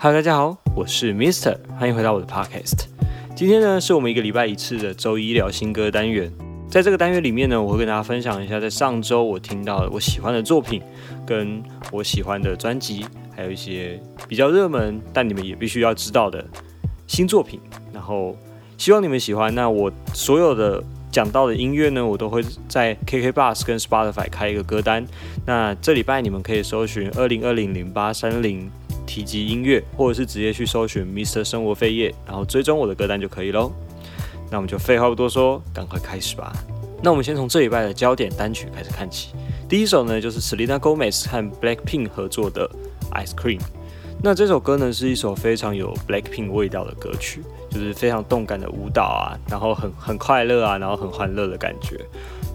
Hello，大家好，我是 Mister，欢迎回到我的 Podcast。今天呢，是我们一个礼拜一次的周一聊新歌单元。在这个单元里面呢，我会跟大家分享一下，在上周我听到的我喜欢的作品，跟我喜欢的专辑，还有一些比较热门但你们也必须要知道的新作品。然后希望你们喜欢。那我所有的讲到的音乐呢，我都会在 KK Bus 跟 Spotify 开一个歌单。那这礼拜你们可以搜寻二零二零零八三零。提及音乐，或者是直接去搜寻 Mr 生活飞页，然后追踪我的歌单就可以喽。那我们就废话不多说，赶快开始吧。那我们先从这礼拜的焦点单曲开始看起。第一首呢，就是 Selena Gomez 和 Blackpink 合作的 Ice Cream。那这首歌呢，是一首非常有 Blackpink 味道的歌曲，就是非常动感的舞蹈啊，然后很很快乐啊，然后很欢乐的感觉。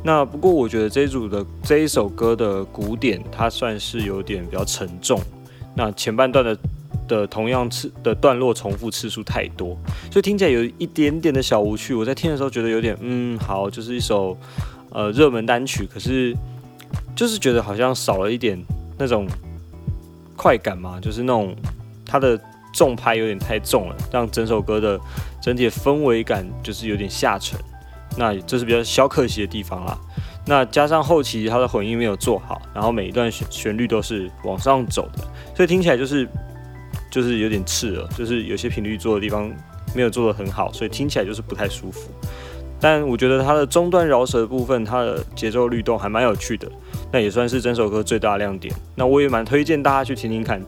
那不过我觉得这一组的这一首歌的鼓点，它算是有点比较沉重。那前半段的的同样次的段落重复次数太多，所以听起来有一点点的小无趣。我在听的时候觉得有点嗯好，就是一首呃热门单曲，可是就是觉得好像少了一点那种快感嘛，就是那种它的重拍有点太重了，让整首歌的整体氛围感就是有点下沉。那这是比较小可惜的地方啦。那加上后期它的混音没有做好，然后每一段旋旋律都是往上走的，所以听起来就是就是有点刺耳，就是有些频率做的地方没有做的很好，所以听起来就是不太舒服。但我觉得它的中段饶舌的部分，它的节奏律动还蛮有趣的，那也算是整首歌最大的亮点。那我也蛮推荐大家去听听看，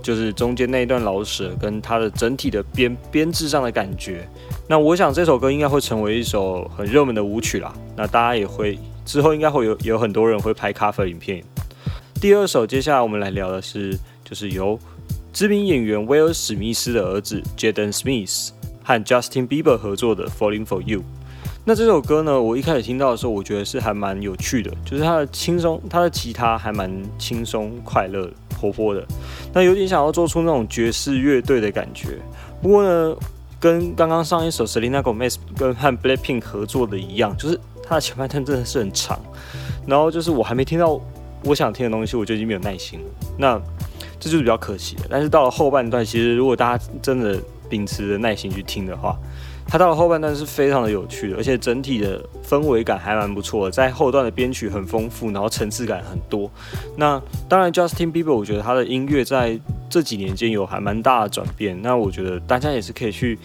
就是中间那一段饶舌跟它的整体的编编制上的感觉。那我想这首歌应该会成为一首很热门的舞曲啦，那大家也会。之后应该会有有很多人会拍 cover 影片。第二首，接下来我们来聊的是，就是由知名演员威尔史密斯的儿子 Jaden Smith 和 Justin Bieber 合作的《Falling for You》。那这首歌呢，我一开始听到的时候，我觉得是还蛮有趣的，就是它的轻松，它的吉他还蛮轻松、快乐、活泼的。那有点想要做出那种爵士乐队的感觉。不过呢，跟刚刚上一首 Selena Gomez 跟和 Blackpink 合作的一样，就是。它的前半段真的是很长，然后就是我还没听到我想听的东西，我就已经没有耐心了。那这就是比较可惜的。但是到了后半段，其实如果大家真的秉持着耐心去听的话，它到了后半段是非常的有趣的，而且整体的氛围感还蛮不错的。在后段的编曲很丰富，然后层次感很多。那当然，Justin Bieber，我觉得他的音乐在这几年间有还蛮大的转变。那我觉得大家也是可以去。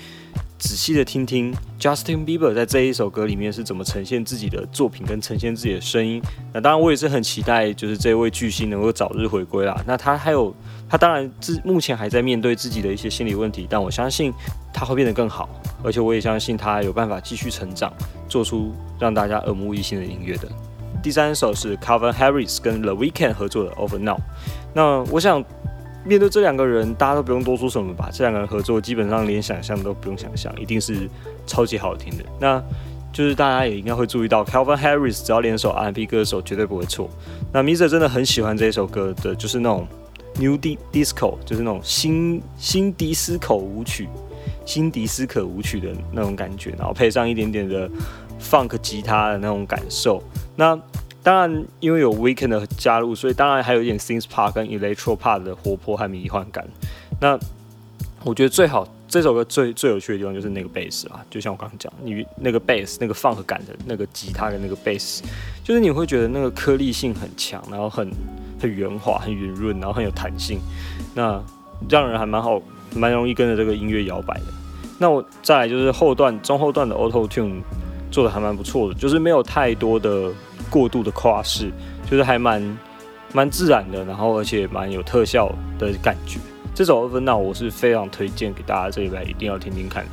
仔细的听听 Justin Bieber 在这一首歌里面是怎么呈现自己的作品跟呈现自己的声音。那当然，我也是很期待，就是这位巨星能够早日回归啦。那他还有，他当然自目前还在面对自己的一些心理问题，但我相信他会变得更好，而且我也相信他有办法继续成长，做出让大家耳目一新的音乐的。第三首是 Calvin Harris 跟 The Weekend 合作的 Over Now。那我想。面对这两个人，大家都不用多说什么吧。这两个人合作，基本上连想象都不用想象，一定是超级好听的。那就是大家也应该会注意到，Calvin Harris 只要联手 R&B 歌手，绝对不会错。那 Mister 真的很喜欢这一首歌的，就是那种 New Disco，就是那种新新迪斯口舞曲、新迪斯科舞曲的那种感觉，然后配上一点点的 Funk 吉他的那种感受。那当然，因为有 Weekend 的加入，所以当然还有一点 Synth Pop 跟 Electro Pop 的活泼和迷幻感。那我觉得最好这首歌最最有趣的地方就是那个 Bass 啊，就像我刚刚讲，你那个 Bass 那个放和感的那个吉他的那个 Bass，就是你会觉得那个颗粒性很强，然后很很圆滑、很圆润，然后很有弹性，那让人还蛮好，蛮容易跟着这个音乐摇摆的。那我再来就是后段中后段的 Auto Tune 做的还蛮不错的，就是没有太多的。过度的跨式，就是还蛮蛮自然的，然后而且蛮有特效的感觉。这首二分闹我是非常推荐给大家，这礼拜一定要听听看。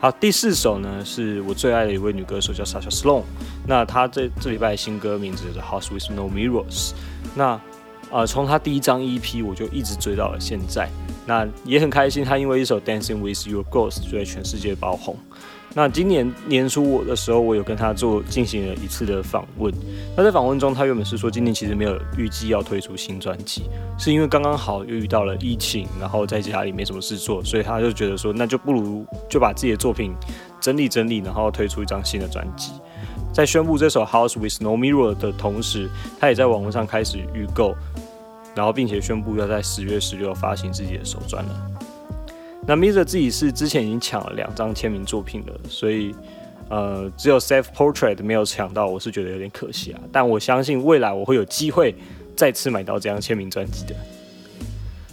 好，第四首呢是我最爱的一位女歌手叫 Sasha Sloan，那她这这礼拜新歌名字叫 House with No Mirrors。那呃从她第一张 EP 我就一直追到了现在，那也很开心，她因为一首 Dancing with Your Ghost 就在全世界爆红。那今年年初我的时候，我有跟他做进行了一次的访问。那在访问中，他原本是说今年其实没有预计要推出新专辑，是因为刚刚好又遇到了疫情，然后在家里没什么事做，所以他就觉得说，那就不如就把自己的作品整理整理，然后推出一张新的专辑。在宣布这首《House with No Mirror》的同时，他也在网络上开始预购，然后并且宣布要在十月十六发行自己的首专了。那 Miser 自己是之前已经抢了两张签名作品了，所以呃只有 Self Portrait 没有抢到，我是觉得有点可惜啊。但我相信未来我会有机会再次买到这张签名专辑的。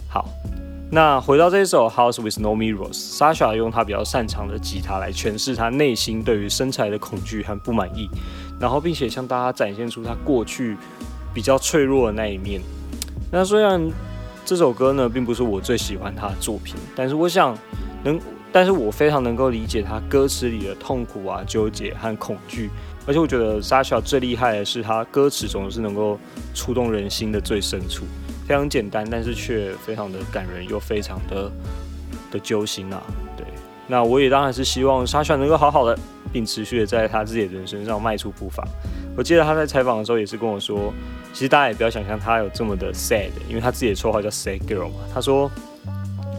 好，那回到这首 House with No Mirrors，Sasha 用他比较擅长的吉他来诠释他内心对于身材的恐惧和不满意，然后并且向大家展现出他过去比较脆弱的那一面。那虽然这首歌呢并不是我最喜欢他的作品，但是我想能，但是我非常能够理解他歌词里的痛苦啊、纠结和恐惧。而且我觉得 Sasha 最厉害的是他歌词总是能够触动人心的最深处。非常简单，但是却非常的感人，又非常的的揪心啊！对，那我也当然是希望沙宣能够好好的，并持续的在他自己的人生上迈出步伐。我记得他在采访的时候也是跟我说，其实大家也不要想象他有这么的 sad，因为他自己的绰号叫 sad girl 嘛。他说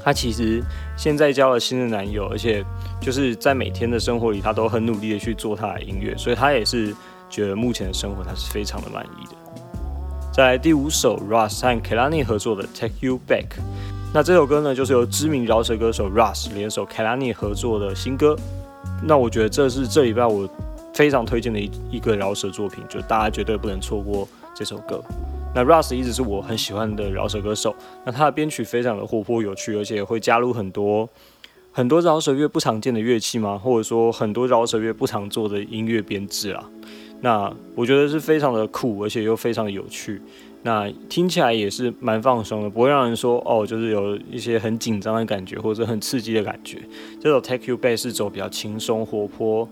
他其实现在交了新的男友，而且就是在每天的生活里，他都很努力的去做他的音乐，所以他也是觉得目前的生活他是非常的满意的。在第五首 Russ 和 Kelani 合作的 Take You Back，那这首歌呢，就是由知名饶舌歌手 Russ 联手 Kelani 合作的新歌。那我觉得这是这礼拜我非常推荐的一一个饶舌作品，就大家绝对不能错过这首歌。那 Russ 一直是我很喜欢的饶舌歌手，那他的编曲非常的活泼有趣，而且会加入很多很多饶舌乐不常见的乐器嘛，或者说很多饶舌乐不常做的音乐编制啊。那我觉得是非常的酷，而且又非常的有趣。那听起来也是蛮放松的，不会让人说哦，就是有一些很紧张的感觉，或者很刺激的感觉。这首 Take You Back 是走比较轻松活泼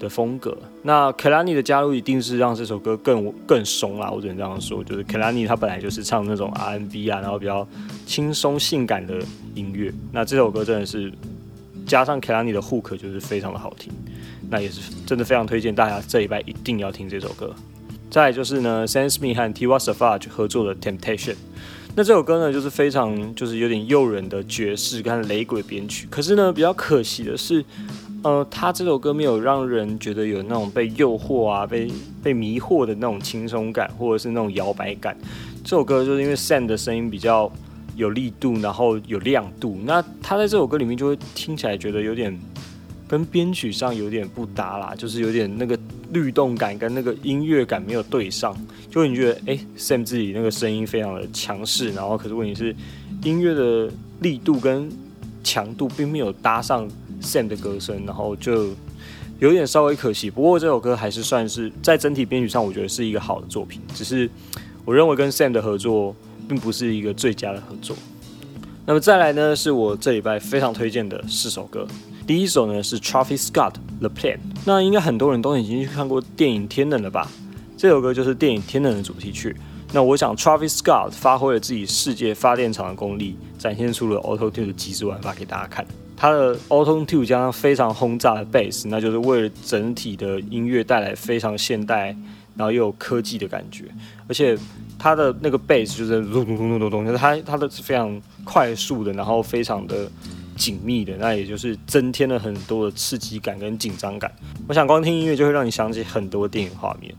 的风格。那 Kelani 的加入一定是让这首歌更更松啦，我只能这样说。就是 Kelani 他本来就是唱那种 R&B 啊，然后比较轻松性感的音乐。那这首歌真的是加上 Kelani 的 Hook，就是非常的好听。那也是真的非常推荐大家这礼拜一定要听这首歌。再就是呢，Sam Smith 和 Tiwa s a f a g e 合作的 Temptation。那这首歌呢，就是非常就是有点诱人的爵士跟雷鬼编曲。可是呢，比较可惜的是，呃，他这首歌没有让人觉得有那种被诱惑啊、被被迷惑的那种轻松感，或者是那种摇摆感。这首歌就是因为 Sam 的声音比较有力度，然后有亮度，那他在这首歌里面就会听起来觉得有点。跟编曲上有点不搭啦，就是有点那个律动感跟那个音乐感没有对上，就会你觉得哎，Sam 自己那个声音非常的强势，然后可是问题是音乐的力度跟强度并没有搭上 Sam 的歌声，然后就有点稍微可惜。不过这首歌还是算是在整体编曲上，我觉得是一个好的作品，只是我认为跟 Sam 的合作并不是一个最佳的合作。那么再来呢，是我这礼拜非常推荐的四首歌。第一首呢是 Travis Scott The Plan，那应该很多人都已经去看过电影《天能》了吧？这首歌就是电影《天能》的主题曲。那我想 Travis Scott 发挥了自己世界发电厂的功力，展现出了 Auto Tune 的极致玩法给大家看。它的 Auto Tune 加上非常轰炸的 Bass，那就是为了整体的音乐带来非常现代，然后又有科技的感觉。而且它的那个 Bass 就是咚咚咚咚咚咚，就是它它的是非常快速的，然后非常的。紧密的，那也就是增添了很多的刺激感跟紧张感。我想光听音乐就会让你想起很多电影画面。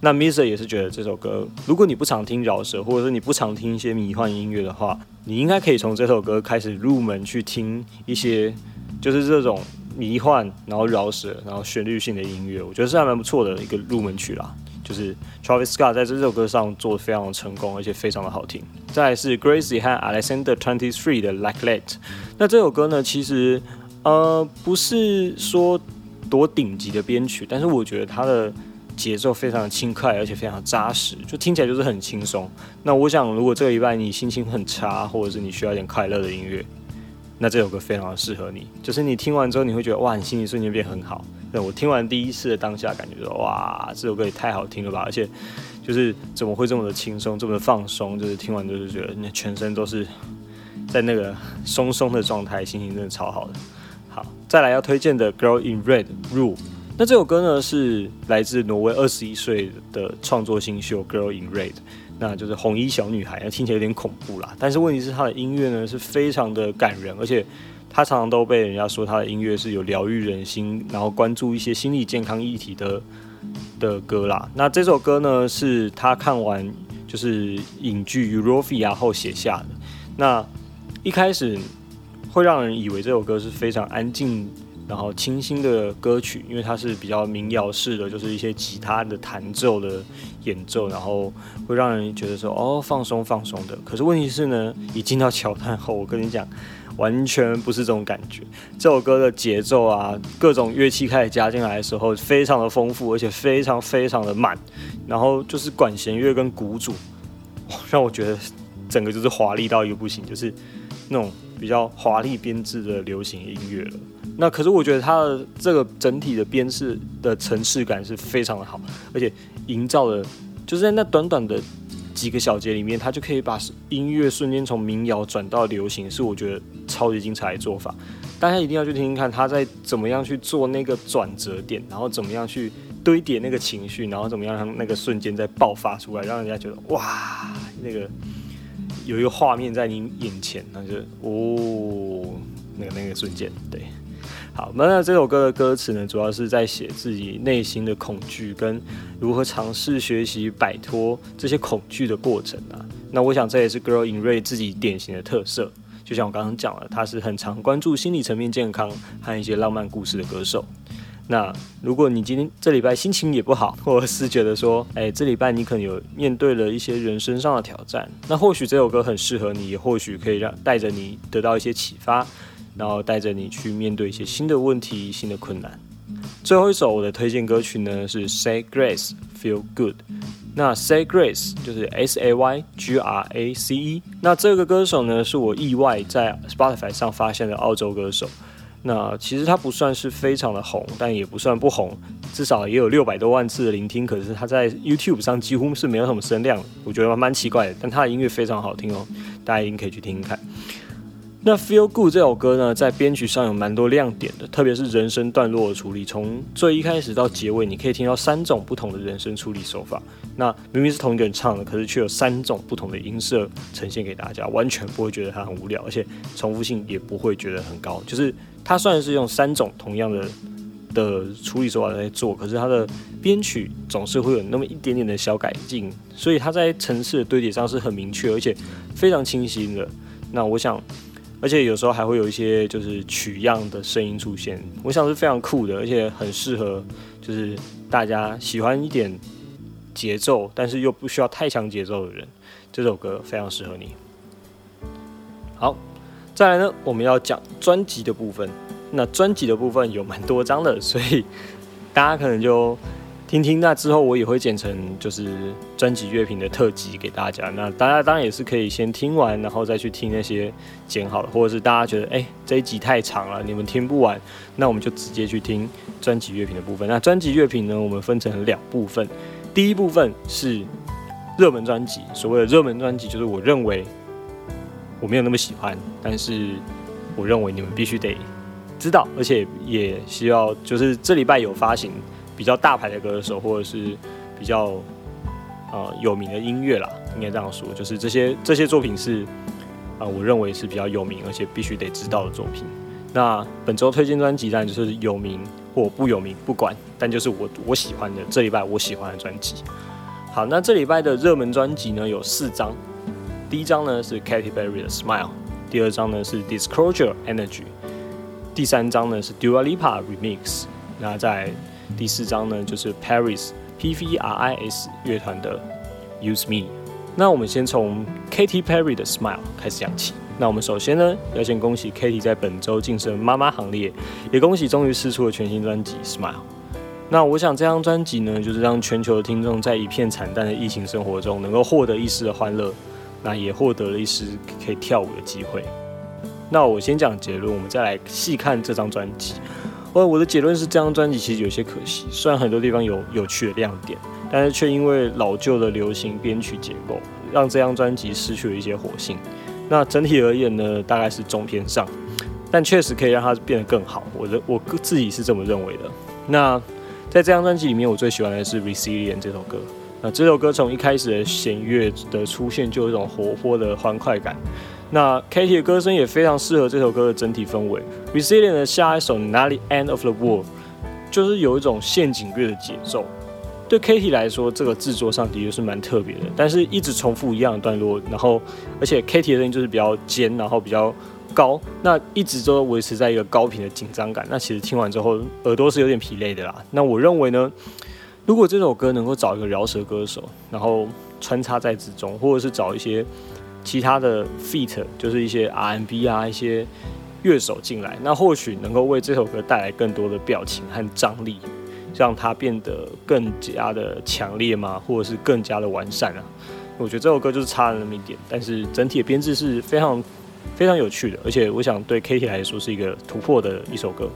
那 Miser 也是觉得这首歌，如果你不常听饶舌，或者说你不常听一些迷幻音乐的话，你应该可以从这首歌开始入门去听一些，就是这种迷幻，然后饶舌，然后旋律性的音乐。我觉得是还蛮不错的一个入门曲啦。就是 Travis Scott 在这首歌上做的非常成功，而且非常的好听。再来是 Gracie 和 Alexander Twenty Three 的 Like That。那这首歌呢，其实呃不是说多顶级的编曲，但是我觉得它的节奏非常轻快，而且非常扎实，就听起来就是很轻松。那我想，如果这个礼拜你心情很差，或者是你需要一点快乐的音乐，那这首歌非常适合你。就是你听完之后，你会觉得哇，你心情瞬间变很好。那我听完第一次的当下，感觉说哇，这首歌也太好听了吧！而且就是怎么会这么的轻松，这么的放松？就是听完就是觉得你全身都是在那个松松的状态，心情真的超好的。好，再来要推荐的《Girl in Red》Rule。那这首歌呢是来自挪威二十一岁的创作新秀《Girl in Red》，那就是红衣小女孩，听起来有点恐怖啦。但是问题是她的音乐呢是非常的感人，而且。她常常都被人家说她的音乐是有疗愈人心，然后关注一些心理健康议题的的歌啦。那这首歌呢，是她看完就是影剧《Europhia》后写下的。那一开始会让人以为这首歌是非常安静。然后清新的歌曲，因为它是比较民谣式的，就是一些吉他的弹奏的演奏，然后会让人觉得说哦放松放松的。可是问题是呢，一进到桥段后，我跟你讲，完全不是这种感觉。这首歌的节奏啊，各种乐器开始加进来的时候，非常的丰富，而且非常非常的满。然后就是管弦乐跟鼓组，让我觉得整个就是华丽到一个不行，就是那种比较华丽编制的流行音乐了。那可是我觉得它的这个整体的编制的层次感是非常的好，而且营造的，就是在那短短的几个小节里面，它就可以把音乐瞬间从民谣转到流行，是我觉得超级精彩的做法。大家一定要去听听看，他在怎么样去做那个转折点，然后怎么样去堆叠那个情绪，然后怎么样让那个瞬间再爆发出来，让人家觉得哇，那个有一个画面在你眼前，那就哦，那个那个瞬间，对。好，那这首歌的歌词呢，主要是在写自己内心的恐惧跟如何尝试学习摆脱这些恐惧的过程啊。那我想这也是 Girl In Ray 自己典型的特色。就像我刚刚讲了，他是很常关注心理层面健康和一些浪漫故事的歌手。那如果你今天这礼拜心情也不好，或者是觉得说，哎，这礼拜你可能有面对了一些人生上的挑战，那或许这首歌很适合你，也或许可以让带着你得到一些启发。然后带着你去面对一些新的问题、新的困难。最后一首我的推荐歌曲呢是 Say Grace Feel Good。那 Say Grace 就是 S A Y G R A C E。那这个歌手呢是我意外在 Spotify 上发现的澳洲歌手。那其实他不算是非常的红，但也不算不红，至少也有六百多万次的聆听。可是他在 YouTube 上几乎是没有什么声量，我觉得蛮奇怪的。但他的音乐非常好听哦，大家一定可以去听听看。那 Feel Good 这首歌呢，在编曲上有蛮多亮点的，特别是人声段落的处理，从最一开始到结尾，你可以听到三种不同的人声处理手法。那明明是同一个人唱的，可是却有三种不同的音色呈现给大家，完全不会觉得它很无聊，而且重复性也不会觉得很高。就是它虽然是用三种同样的的处理手法在做，可是它的编曲总是会有那么一点点的小改进，所以它在层次的堆叠上是很明确，而且非常清晰的。那我想。而且有时候还会有一些就是取样的声音出现，我想是非常酷的，而且很适合就是大家喜欢一点节奏，但是又不需要太强节奏的人，这首歌非常适合你。好，再来呢，我们要讲专辑的部分。那专辑的部分有蛮多张的，所以大家可能就。听听，那之后我也会剪成就是专辑乐评的特辑给大家。那大家当然也是可以先听完，然后再去听那些剪好了，或者是大家觉得哎这一集太长了，你们听不完，那我们就直接去听专辑乐评的部分。那专辑乐评呢，我们分成两部分，第一部分是热门专辑，所谓的热门专辑就是我认为我没有那么喜欢，但是我认为你们必须得知道，而且也需要就是这礼拜有发行。比较大牌的歌手，或者是比较呃有名的音乐啦，应该这样说，就是这些这些作品是啊，我认为是比较有名，而且必须得知道的作品。那本周推荐专辑当然就是有名或不有名不管，但就是我我喜欢的这礼拜我喜欢的专辑。好，那这礼拜的热门专辑呢有四张，第一张呢是 Katy Perry 的 Smile，第二张呢是 Disclosure Energy，第三张呢是 Dua Lipa Remix，那在第四张呢，就是 Paris P V R I S 乐团的 Use Me。那我们先从 Katy Perry 的 Smile 开始讲起。那我们首先呢，要先恭喜 Katy 在本周晋升妈妈行列，也恭喜终于试出了全新专辑 Smile。那我想这张专辑呢，就是让全球的听众在一片惨淡的疫情生活中，能够获得一丝的欢乐，那也获得了一丝可以跳舞的机会。那我先讲结论，我们再来细看这张专辑。我我的结论是，这张专辑其实有些可惜。虽然很多地方有有趣的亮点，但是却因为老旧的流行编曲结构，让这张专辑失去了一些活性。那整体而言呢，大概是中偏上，但确实可以让它变得更好。我的我自己是这么认为的。那在这张专辑里面，我最喜欢的是《Resilient》这首歌。那这首歌从一开始的弦乐的出现，就有一种活泼的欢快感。那 Katy 的歌声也非常适合这首歌的整体氛围。Resilient 的下一首《Not the End of the World》就是有一种陷阱乐的节奏。对 Katy 来说，这个制作上的确是蛮特别的。但是一直重复一样的段落，然后而且 Katy 的声音就是比较尖，然后比较高，那一直都维持在一个高频的紧张感。那其实听完之后，耳朵是有点疲累的啦。那我认为呢，如果这首歌能够找一个饶舌歌手，然后穿插在之中，或者是找一些其他的 feat，就是一些 R&B 啊，一些乐手进来，那或许能够为这首歌带来更多的表情和张力，让它变得更加的强烈嘛，或者是更加的完善啊。我觉得这首歌就是差了那么一点，但是整体的编制是非常非常有趣的，而且我想对 Kitty 来说是一个突破的一首歌。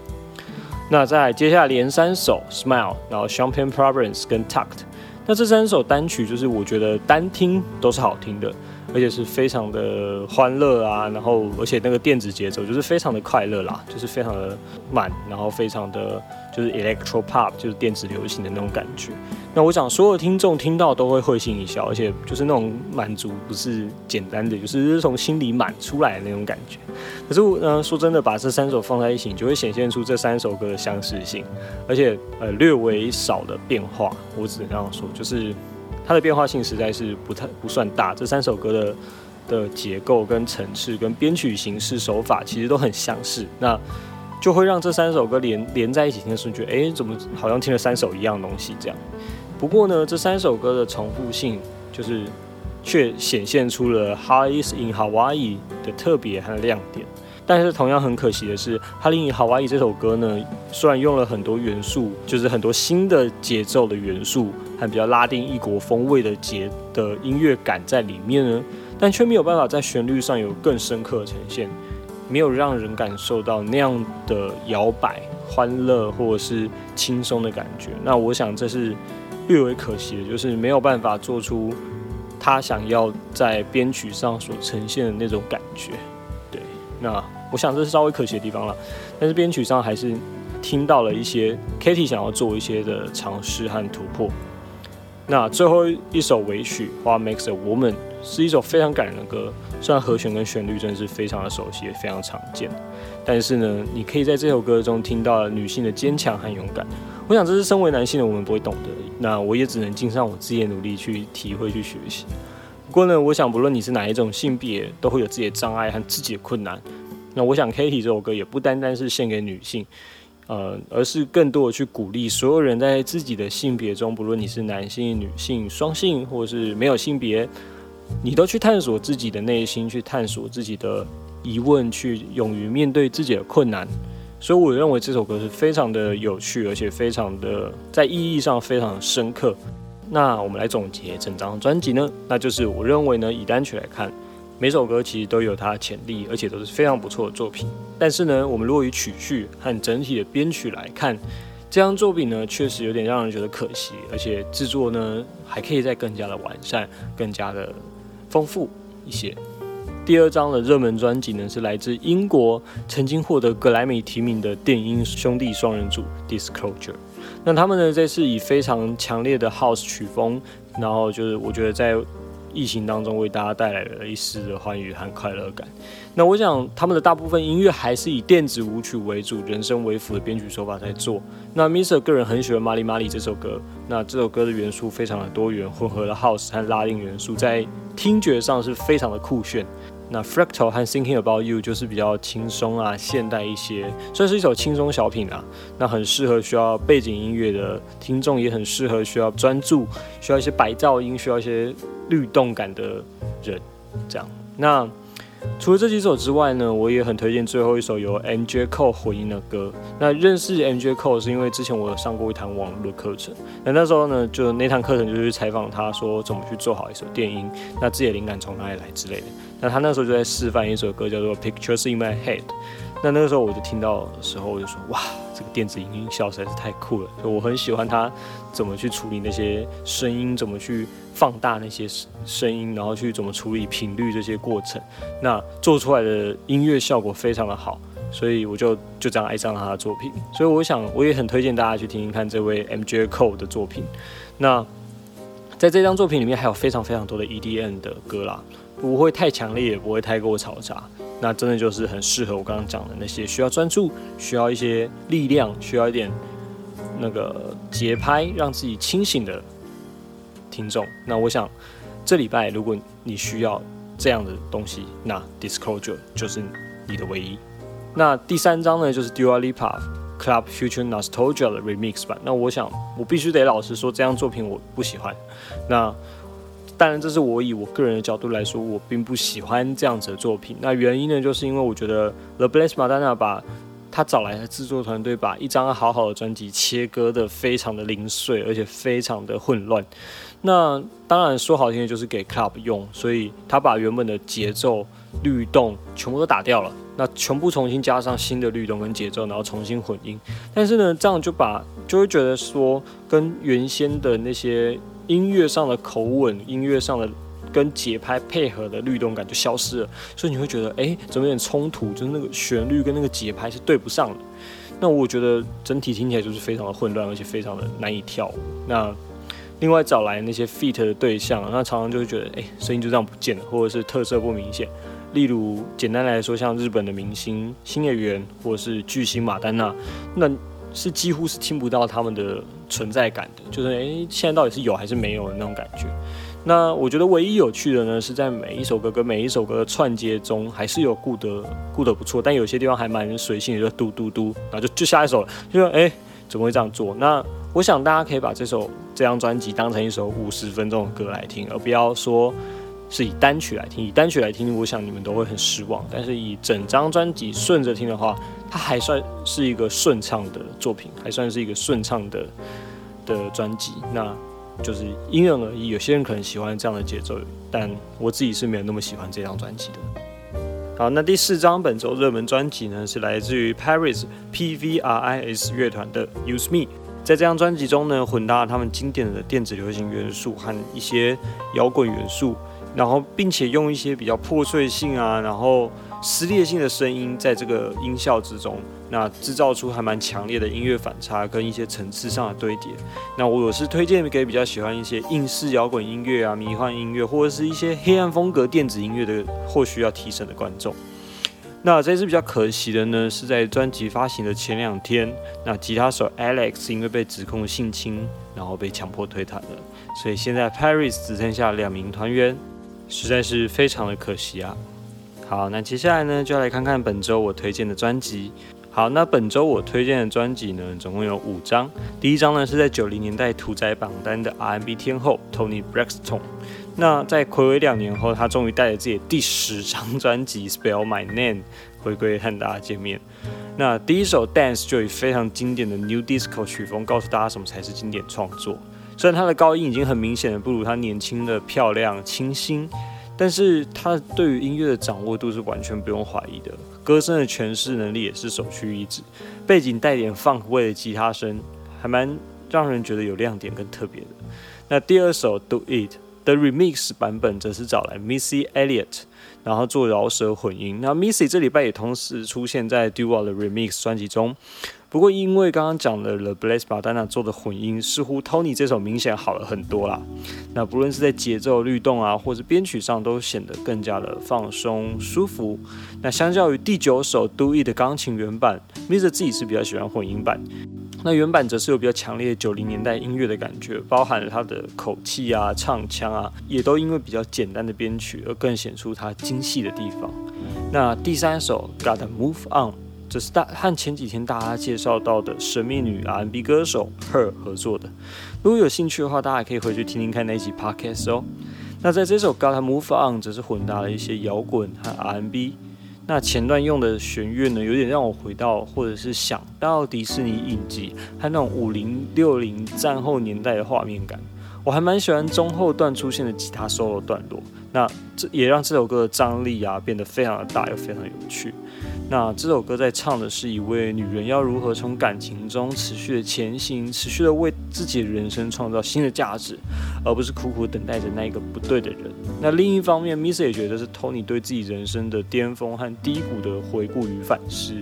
那在接下来连三首 Smile，然后 Champagne Province 跟 Tucked，那这三首单曲就是我觉得单听都是好听的。而且是非常的欢乐啊，然后而且那个电子节奏就是非常的快乐啦，就是非常的慢，然后非常的就是 electro pop，就是电子流行的那种感觉。那我想所有听众听到都会会心一笑，而且就是那种满足不是简单的，就是从心里满出来的那种感觉。可是呃，说真的，把这三首放在一起，就会显现出这三首歌的相似性，而且呃略微少的变化。我只能这样说，就是。它的变化性实在是不太不算大，这三首歌的的结构跟层次跟编曲形式手法其实都很相似，那就会让这三首歌连连在一起听的时候，觉得哎，怎么好像听了三首一样东西这样。不过呢，这三首歌的重复性就是却显现出了《Highs in Hawaii》的特别和亮点。但是同样很可惜的是，《哈林与夏威夷》这首歌呢，虽然用了很多元素，就是很多新的节奏的元素，和比较拉丁异国风味的节的音乐感在里面呢，但却没有办法在旋律上有更深刻的呈现，没有让人感受到那样的摇摆、欢乐或者是轻松的感觉。那我想这是略微可惜的，就是没有办法做出他想要在编曲上所呈现的那种感觉。对，那。我想这是稍微可惜的地方了，但是编曲上还是听到了一些 Katy 想要做一些的尝试和突破。那最后一首尾曲《What Makes a Woman》是一首非常感人的歌，虽然和弦跟旋律真的是非常的熟悉，也非常常见，但是呢，你可以在这首歌中听到女性的坚强和勇敢。我想这是身为男性的我们不会懂的，那我也只能尽上我自己的努力去体会去学习。不过呢，我想不论你是哪一种性别，都会有自己的障碍和自己的困难。那我想，Katy 这首歌也不单单是献给女性，呃，而是更多的去鼓励所有人在自己的性别中，不论你是男性、女性、双性，或是没有性别，你都去探索自己的内心，去探索自己的疑问，去勇于面对自己的困难。所以，我认为这首歌是非常的有趣，而且非常的在意义上非常深刻。那我们来总结整张专辑呢？那就是我认为呢，以单曲来看。每首歌其实都有它的潜力，而且都是非常不错的作品。但是呢，我们如果以曲序和整体的编曲来看，这张作品呢，确实有点让人觉得可惜。而且制作呢，还可以再更加的完善，更加的丰富一些。第二张的热门专辑呢，是来自英国曾经获得格莱美提名的电音兄弟双人组 Disclosure。那他们呢，这次以非常强烈的 House 曲风，然后就是我觉得在。疫情当中为大家带来了一丝的欢愉和快乐感。那我想他们的大部分音乐还是以电子舞曲为主、人声为辅的编曲手法在做。那 Mister 个人很喜欢《玛丽玛丽》这首歌。那这首歌的元素非常的多元，混合了 House 和拉丁元素，在听觉上是非常的酷炫。那 Fractal 和 Thinking About You 就是比较轻松啊，现代一些，算是一首轻松小品啊。那很适合需要背景音乐的听众，也很适合需要专注、需要一些白噪音、需要一些律动感的人。这样，那。除了这几首之外呢，我也很推荐最后一首由 MJ Cole 回音的歌。那认识 MJ Cole 是因为之前我有上过一堂网络课程，那那时候呢，就那堂课程就是采访他说怎么去做好一首电音，那自己的灵感从哪里来之类的。那他那时候就在示范一首歌叫做 Pictures in My Head。那那个时候我就听到的时候，我就说哇，这个电子音效实在是太酷了，就我很喜欢他怎么去处理那些声音，怎么去放大那些声音，然后去怎么处理频率这些过程，那做出来的音乐效果非常的好，所以我就就这样爱上了他的作品。所以我想我也很推荐大家去听听看这位 MJ Cole 的作品。那在这张作品里面还有非常非常多的 EDM 的歌啦，不会太强烈，也不会太过嘈杂。那真的就是很适合我刚刚讲的那些需要专注、需要一些力量、需要一点那个节拍，让自己清醒的听众。那我想这礼拜如果你需要这样的东西，那 Disclosure 就是你的唯一。那第三张呢，就是 Dua Lipa Club Future Nostalgia 的 Remix 版。那我想，我必须得老实说，这张作品我不喜欢。那当然，这是我以我个人的角度来说，我并不喜欢这样子的作品。那原因呢，就是因为我觉得 The Blessed Madonna 把他找来的制作团队把一张好好的专辑切割的非常的零碎，而且非常的混乱。那当然说好听的就是给 club 用，所以他把原本的节奏律动全部都打掉了，那全部重新加上新的律动跟节奏，然后重新混音。但是呢，这样就把就会觉得说跟原先的那些音乐上的口吻、音乐上的跟节拍配合的律动感就消失了，所以你会觉得哎，怎么有点冲突？就是那个旋律跟那个节拍是对不上的。那我觉得整体听起来就是非常的混乱，而且非常的难以跳舞。那另外找来那些 feat 的对象，那常常就会觉得，哎，声音就这样不见了，或者是特色不明显。例如，简单来说，像日本的明星新演员，或者是巨星马丹娜，那是几乎是听不到他们的存在感的，就是哎，现在到底是有还是没有的那种感觉。那我觉得唯一有趣的呢，是在每一首歌跟每一首歌的串接中，还是有顾得顾得不错，但有些地方还蛮随性的，就嘟嘟嘟，然后就就下一首了，就说哎，怎么会这样做？那我想大家可以把这首这张专辑当成一首五十分钟的歌来听，而不要说是以单曲来听。以单曲来听，我想你们都会很失望。但是以整张专辑顺着听的话，它还算是一个顺畅的作品，还算是一个顺畅的的专辑。那就是因人而异，有些人可能喜欢这样的节奏，但我自己是没有那么喜欢这张专辑的。好，那第四张本周热门专辑呢，是来自于 Paris P V R I S 乐团的 Use Me。在这张专辑中呢，混搭了他们经典的电子流行元素和一些摇滚元素，然后并且用一些比较破碎性啊，然后撕裂性的声音在这个音效之中，那制造出还蛮强烈的音乐反差跟一些层次上的堆叠。那我是推荐给比较喜欢一些硬式摇滚音乐啊、迷幻音乐或者是一些黑暗风格电子音乐的，或许要提升的观众。那这次比较可惜的呢，是在专辑发行的前两天，那吉他手 Alex 因为被指控性侵，然后被强迫推坛了，所以现在 Paris 只剩下两名团员，实在是非常的可惜啊。好，那接下来呢，就来看看本周我推荐的专辑。好，那本周我推荐的专辑呢，总共有五张。第一张呢，是在九零年代屠宰榜单的 R&B 天后 Tony Braxton。那在暌违两年后，他终于带着自己的第十张专辑《Spell My Name》回归和大家见面。那第一首《Dance》就以非常经典的 New Disco 曲风，告诉大家什么才是经典创作。虽然他的高音已经很明显的不如他年轻的漂亮清新。但是他对于音乐的掌握度是完全不用怀疑的，歌声的诠释能力也是首屈一指，背景带点 funk 味的吉他声，还蛮让人觉得有亮点跟特别的。那第二首 Do It 的 remix 版本则是找来 Missy Elliott，然后做饶舌混音。那 Missy 这礼拜也同时出现在 Dua 的 remix 专辑中。不过，因为刚刚讲的 The Blessed Madonna 做的混音，似乎 Tony 这首明显好了很多啦。那不论是在节奏、律动啊，或者编曲上，都显得更加的放松、舒服。那相较于第九首 Do It 的钢琴原版，Mr 自己是比较喜欢混音版。那原版则是有比较强烈九零年代音乐的感觉，包含了他的口气啊、唱腔啊，也都因为比较简单的编曲而更显出它精细的地方。那第三首 Gotta Move On。这是大和前几天大家介绍到的神秘女 R&B 歌手 Her 合作的。如果有兴趣的话，大家可以回去听听看那一集 Podcast 哦。那在这首 Gotta Move On 则是混搭了一些摇滚和 R&B。那前段用的弦乐呢，有点让我回到或者是想到迪士尼影集和那种五零六零战后年代的画面感。我还蛮喜欢中后段出现的吉他 solo 段落。那这也让这首歌的张力啊变得非常的大，又非常有趣。那这首歌在唱的是一位女人要如何从感情中持续的前行，持续的为自己的人生创造新的价值，而不是苦苦等待着那一个不对的人。那另一方面，Misa 也觉得是 Tony 对自己人生的巅峰和低谷的回顾与反思。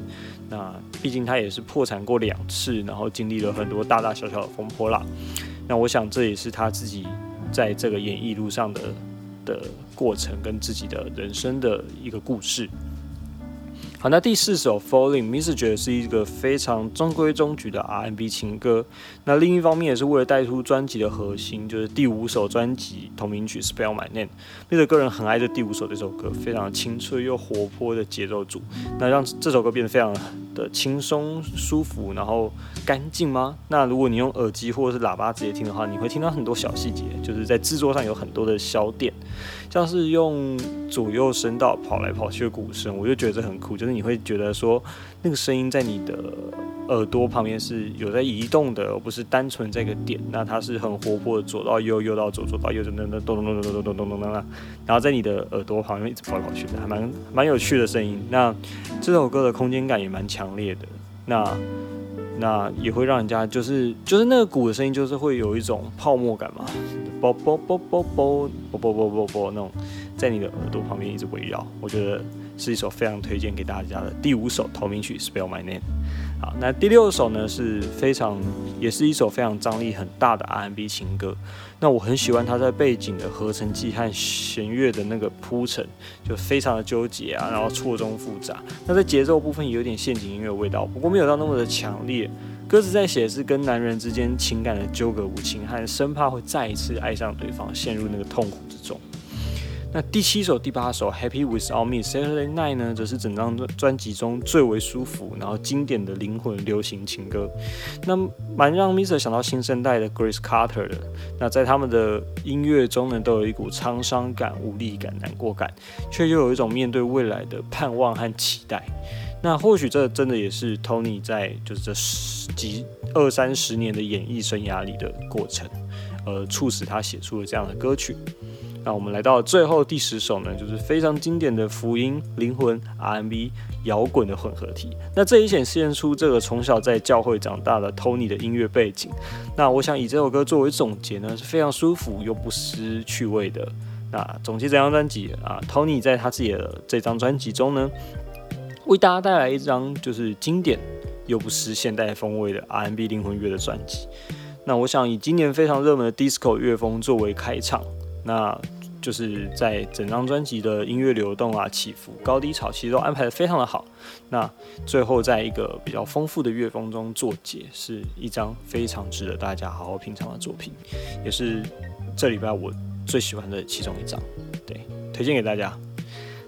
那毕竟他也是破产过两次，然后经历了很多大大小小的风波浪。那我想这也是他自己在这个演艺路上的的过程跟自己的人生的一个故事。那第四首《Falling》，Miss 觉得是一个非常中规中矩的 R&B 情歌。那另一方面也是为了带出专辑的核心，就是第五首专辑同名曲《Spell My Name》。Miss 个人很爱这第五首这首歌，非常清脆又活泼的节奏组，那让这首歌变得非常的轻松舒服，然后干净吗？那如果你用耳机或者是喇叭直接听的话，你会听到很多小细节，就是在制作上有很多的小点，像是用左右声道跑来跑去的鼓声，我就觉得很酷，就是你会觉得说那个声音在你的耳朵旁边是有在移动的，而不是单纯在一个点。那它是很活泼的，左到右，右到左，左到右，噔噔噔咚咚咚咚咚咚咚咚咚然后在你的耳朵旁边一直跑来跑去的，还蛮蛮有趣的声音。那这首歌的空间感也蛮强烈的。那那也会让人家就是就是那个鼓的声音，就是会有一种泡沫感嘛，啵啵啵啵啵啵啵啵啵啵那种，在你的耳朵旁边一直围绕，我觉得是一首非常推荐给大家的第五首同名曲《Spell My Name》。好，那第六首呢是非常也是一首非常张力很大的 R&B 情歌。那我很喜欢它在背景的合成器和弦乐的那个铺陈，就非常的纠结啊，然后错综复杂。那在节奏部分有点陷阱音乐味道，不过没有到那么的强烈。歌词在写是跟男人之间情感的纠葛无情，和生怕会再一次爱上对方，陷入那个痛苦之中。那第七首、第八首《Happy Without Me》Saturday Night 呢，则是整张专辑中最为舒服、然后经典的灵魂流行情歌。那蛮让 Mister 想到新生代的 Grace Carter 的。那在他们的音乐中呢，都有一股沧桑感、无力感、难过感，却又有一种面对未来的盼望和期待。那或许这真的也是 Tony 在就是这十几二三十年的演艺生涯里的过程，呃，促使他写出了这样的歌曲。那我们来到最后第十首呢，就是非常经典的福音灵魂 R&B 摇滚的混合体。那这也显现出这个从小在教会长大的 Tony 的音乐背景。那我想以这首歌作为总结呢，是非常舒服又不失趣味的。那总结这张专辑啊，Tony 在他自己的这张专辑中呢，为大家带来一张就是经典又不失现代风味的 R&B 灵魂乐的专辑。那我想以今年非常热门的 Disco 乐风作为开场，那。就是在整张专辑的音乐流动啊、起伏、高低潮，其实都安排的非常的好。那最后在一个比较丰富的乐风中作结，是一张非常值得大家好好品尝的作品，也是这礼拜我最喜欢的其中一张，对，推荐给大家。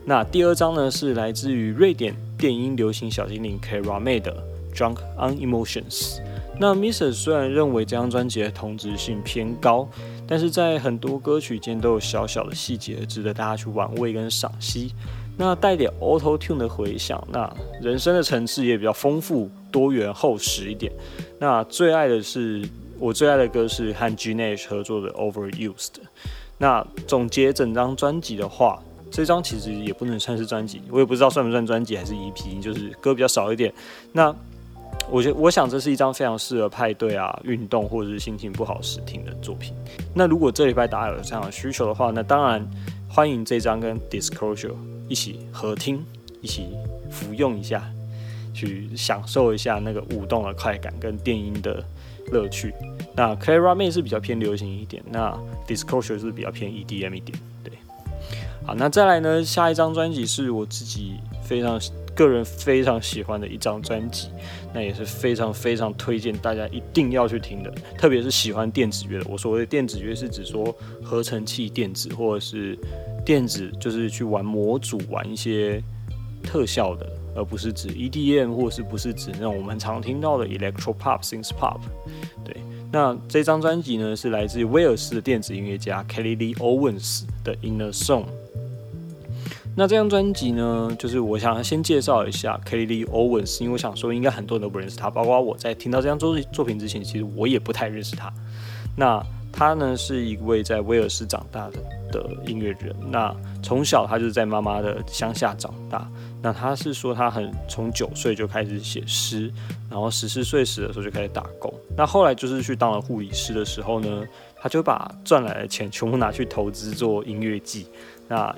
那第二张呢，是来自于瑞典电音流行小精灵 Kara May 的《Drunk on Emotions》。那 Mister 虽然认为这张专辑的同质性偏高，但是在很多歌曲间都有小小的细节值得大家去玩味跟赏析。那带点 Auto Tune 的回响，那人声的层次也比较丰富、多元、厚实一点。那最爱的是我最爱的歌是和 g n a s h 合作的 Overused。那总结整张专辑的话，这张其实也不能算是专辑，我也不知道算不算专辑还是 EP，就是歌比较少一点。那 我觉我想这是一张非常适合派对啊、运动或者是心情不好时听的作品。那如果这礼拜大家有这样的需求的话，那当然欢迎这张跟 Disclosure 一起合听、一起服用一下，去享受一下那个舞动的快感跟电音的乐趣。那 Clara May 是比较偏流行一点，那 Disclosure 是比较偏 EDM 一点。对，那再来呢，下一张专辑是我自己非常。个人非常喜欢的一张专辑，那也是非常非常推荐大家一定要去听的。特别是喜欢电子乐的，我所谓的电子乐是指说合成器电子，或者是电子，就是去玩模组、玩一些特效的，而不是指 EDM，或是不是指那种我们常听到的 Electro Pop、Synth Pop。对，那这张专辑呢是来自于威尔士的电子音乐家 Kelly Lee Owens 的 Inner Song。那这张专辑呢，就是我想先介绍一下 Kelly Owens，因为我想说应该很多人都不认识他，包括我在听到这张作作品之前，其实我也不太认识他。那他呢是一位在威尔士长大的的音乐人，那从小他就是在妈妈的乡下长大。那他是说他很从九岁就开始写诗，然后十四岁时的时候就开始打工。那后来就是去当了护理师的时候呢，他就把赚来的钱全部拿去投资做音乐季。那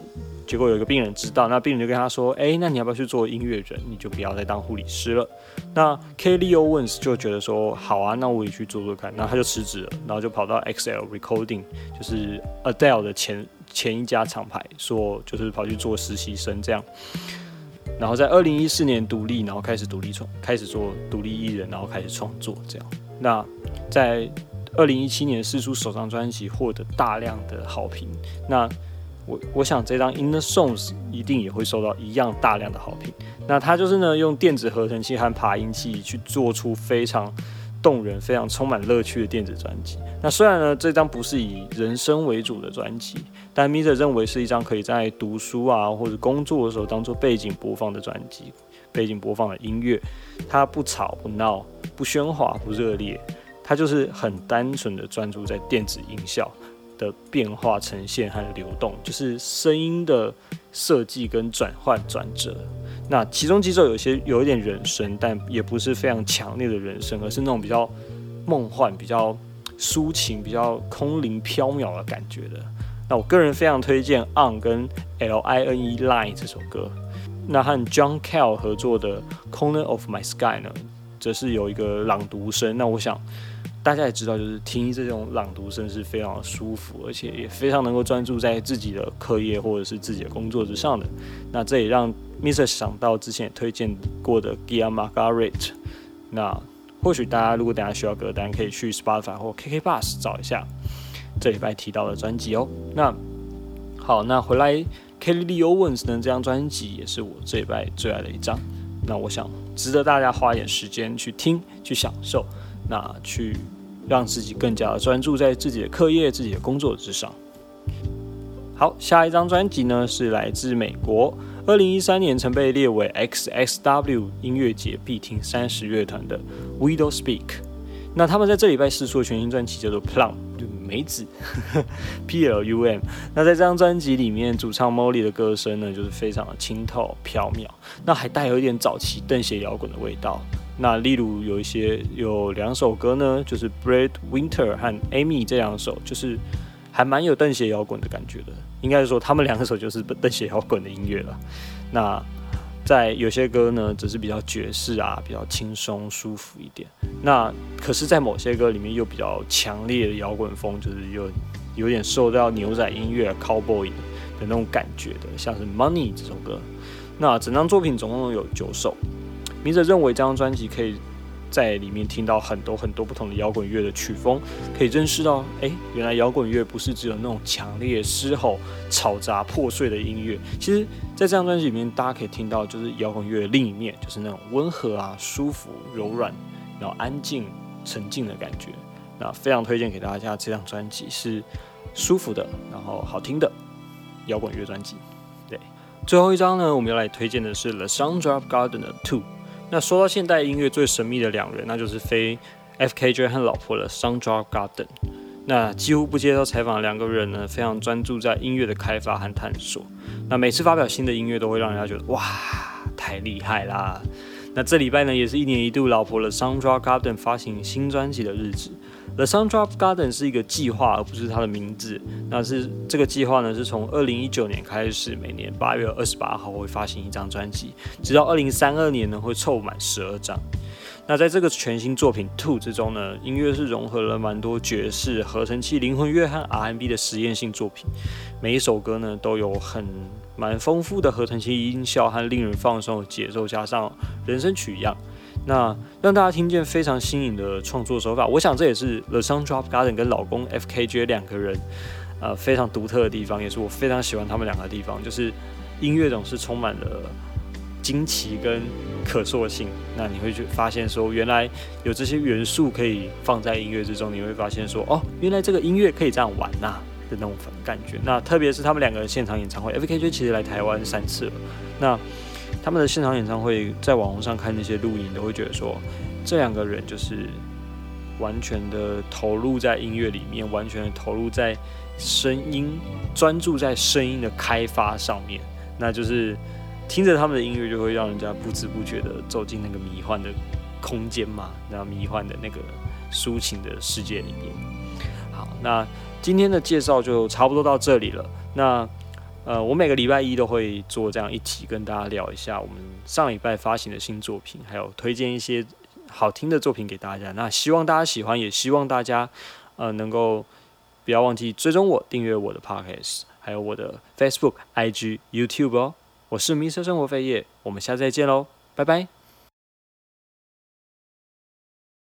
结果有一个病人知道，那病人就跟他说：“哎，那你要不要去做音乐人？你就不要再当护理师了。”那 Kelly Owens 就觉得说：“好啊，那我也去做做看。”然后他就辞职了，然后就跑到 XL Recording，就是 Adele 的前前一家厂牌，说就是跑去做实习生这样。然后在二零一四年独立，然后开始独立创，开始做独立艺人，然后开始创作这样。那在二零一七年试出首张专辑，获得大量的好评。那我我想这张《In the Songs》一定也会受到一样大量的好评。那它就是呢，用电子合成器和爬音器去做出非常动人、非常充满乐趣的电子专辑。那虽然呢，这张不是以人声为主的专辑，但 Mr 认为是一张可以在读书啊或者工作的时候当做背景播放的专辑，背景播放的音乐。它不吵不闹，不喧哗不热烈，它就是很单纯的专注在电子音效。的变化呈现和流动，就是声音的设计跟转换转折。那其中几首有些有一点人声，但也不是非常强烈的人声，而是那种比较梦幻、比较抒情、比较空灵飘渺的感觉的。那我个人非常推荐《On》跟《L I N E Line》这首歌。那和 John Cale 合作的《Corner of My Sky》呢，则是有一个朗读声。那我想。大家也知道，就是听这种朗读声是非常舒服，而且也非常能够专注在自己的课业或者是自己的工作之上的。那这也让 Mr 想到之前也推荐过的 Gia Margaret。那或许大家如果等下需要歌单，可以去 Spotify 或 KK Bus 找一下这礼拜提到的专辑哦。那好，那回来 Kelly Owens 呢？这张专辑也是我这礼拜最爱的一张。那我想值得大家花一点时间去听，去享受。那去让自己更加专注在自己的课业、自己的工作之上。好，下一张专辑呢是来自美国，二零一三年曾被列为 XXW 音乐节必听三十乐团的 Widow Speak。那他们在这礼拜试出的全新专辑叫做 Plum，就梅子 P L U M。那在这张专辑里面，主唱 Molly 的歌声呢就是非常的清透飘渺，那还带有一点早期邓鞋摇滚的味道。那例如有一些有两首歌呢，就是《Bread Winter》和《Amy》这两首，就是还蛮有邓鞋摇滚的感觉的。应该是说他们两首就是 邓鞋摇滚的音乐了。那在有些歌呢，只是比较爵士啊，比较轻松舒服一点。那可是，在某些歌里面又比较强烈的摇滚风，就是有有点受到牛仔音乐 Cowboy 的那种感觉的，像是《Money》这首歌。那整张作品总共有九首。明者认为这张专辑可以在里面听到很多很多不同的摇滚乐的曲风，可以认识到，哎，原来摇滚乐不是只有那种强烈嘶吼、吵杂破碎的音乐。其实，在这张专辑里面，大家可以听到就是摇滚乐的另一面，就是那种温和啊、舒服、柔软，然后安静、沉静的感觉。那非常推荐给大家，这张专辑是舒服的，然后好听的摇滚乐专辑。对，最后一张呢，我们要来推荐的是 The Soundtrack Garden 的 Two。那说到现代音乐最神秘的两人，那就是非 F.K.J 和老婆的 Sundra Garden。那几乎不接受采访的两个人呢，非常专注在音乐的开发和探索。那每次发表新的音乐，都会让人家觉得哇，太厉害啦！那这礼拜呢，也是一年一度老婆的 Sundra Garden 发行新专辑的日子。The Soundtrack Garden 是一个计划，而不是它的名字。那是这个计划呢，是从二零一九年开始，每年八月二十八号会发行一张专辑，直到二零三二年呢会凑满十二张。那在这个全新作品 Two 之中呢，音乐是融合了蛮多爵士、合成器、灵魂乐和 R&B 的实验性作品。每一首歌呢都有很蛮丰富的合成器音效和令人放松的节奏，加上人声曲样。那让大家听见非常新颖的创作手法，我想这也是 The Sun Drop Garden 跟老公 F.K.J 两个人，呃，非常独特的地方，也是我非常喜欢他们两个地方，就是音乐总是充满了惊奇跟可塑性。那你会去发现说，原来有这些元素可以放在音乐之中，你会发现说，哦，原来这个音乐可以这样玩呐的那种感觉。那特别是他们两个人现场演唱会，F.K.J 其实来台湾三次了，那。他们的现场演唱会，在网络上看那些录音，都会觉得说，这两个人就是完全的投入在音乐里面，完全的投入在声音，专注在声音的开发上面。那就是听着他们的音乐，就会让人家不知不觉的走进那个迷幻的空间嘛，那迷幻的那个抒情的世界里面。好，那今天的介绍就差不多到这里了。那。呃，我每个礼拜一都会做这样一集，跟大家聊一下我们上礼拜发行的新作品，还有推荐一些好听的作品给大家。那希望大家喜欢，也希望大家呃能够不要忘记追踪我、订阅我的 podcast，还有我的 Facebook、IG、YouTube 哦。我是 Mr 生活飞叶，我们下次再见喽，拜拜。